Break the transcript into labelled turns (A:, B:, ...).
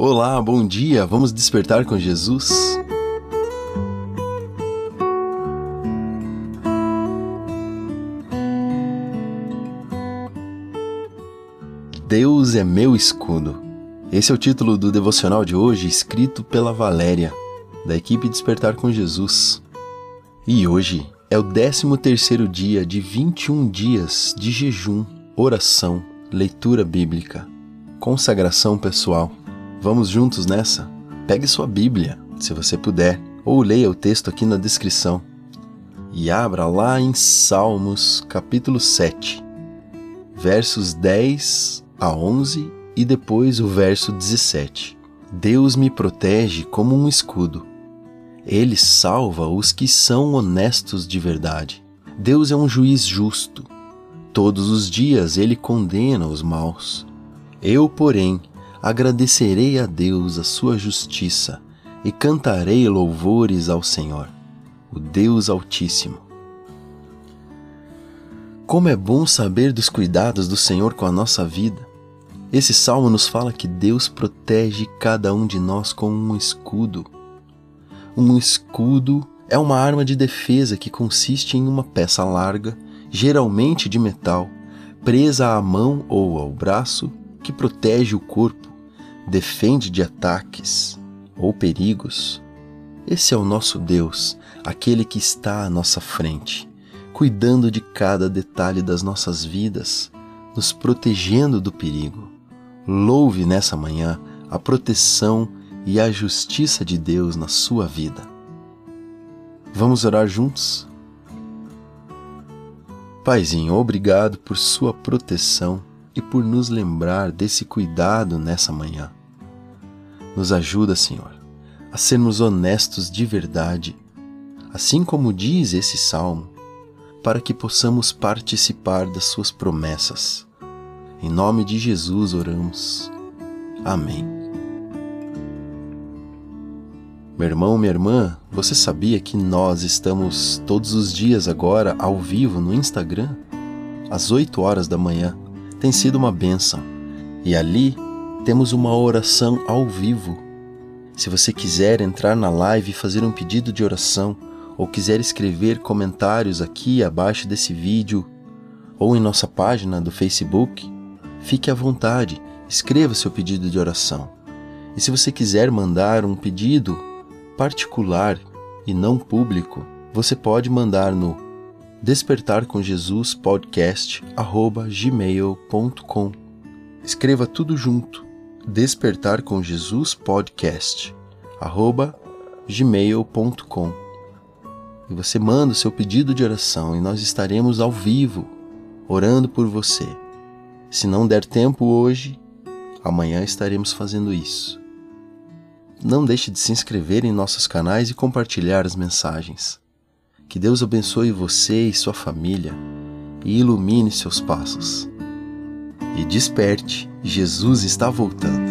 A: Olá, bom dia. Vamos despertar com Jesus? Deus é meu escudo. Esse é o título do devocional de hoje, escrito pela Valéria, da equipe Despertar com Jesus. E hoje é o 13º dia de 21 dias de jejum, oração, leitura bíblica, consagração pessoal. Vamos juntos nessa? Pegue sua Bíblia, se você puder, ou leia o texto aqui na descrição. E abra lá em Salmos, capítulo 7, versos 10 a 11 e depois o verso 17. Deus me protege como um escudo. Ele salva os que são honestos de verdade. Deus é um juiz justo. Todos os dias ele condena os maus. Eu, porém, agradecerei a Deus a sua justiça e cantarei louvores ao Senhor, o Deus Altíssimo. Como é bom saber dos cuidados do Senhor com a nossa vida. Esse salmo nos fala que Deus protege cada um de nós com um escudo. Um escudo é uma arma de defesa que consiste em uma peça larga, geralmente de metal, presa à mão ou ao braço, que protege o corpo, defende de ataques ou perigos. Esse é o nosso Deus, aquele que está à nossa frente, cuidando de cada detalhe das nossas vidas, nos protegendo do perigo. Louve nessa manhã a proteção e a justiça de Deus na sua vida. Vamos orar juntos? Paizinho, obrigado por sua proteção e por nos lembrar desse cuidado nessa manhã. Nos ajuda, Senhor, a sermos honestos de verdade, assim como diz esse salmo, para que possamos participar das Suas promessas em nome de Jesus oramos. Amém. Meu irmão, minha irmã, você sabia que nós estamos todos os dias agora ao vivo no Instagram? Às 8 horas da manhã. Tem sido uma bênção. E ali temos uma oração ao vivo. Se você quiser entrar na live e fazer um pedido de oração, ou quiser escrever comentários aqui abaixo desse vídeo, ou em nossa página do Facebook, Fique à vontade, escreva seu pedido de oração. E se você quiser mandar um pedido particular e não público, você pode mandar no despertarcomjesuspodcast@gmail.com. Escreva tudo junto. despertarcomjesuspodcast@gmail.com. E você manda o seu pedido de oração e nós estaremos ao vivo orando por você. Se não der tempo hoje, amanhã estaremos fazendo isso. Não deixe de se inscrever em nossos canais e compartilhar as mensagens. Que Deus abençoe você e sua família e ilumine seus passos. E desperte, Jesus está voltando.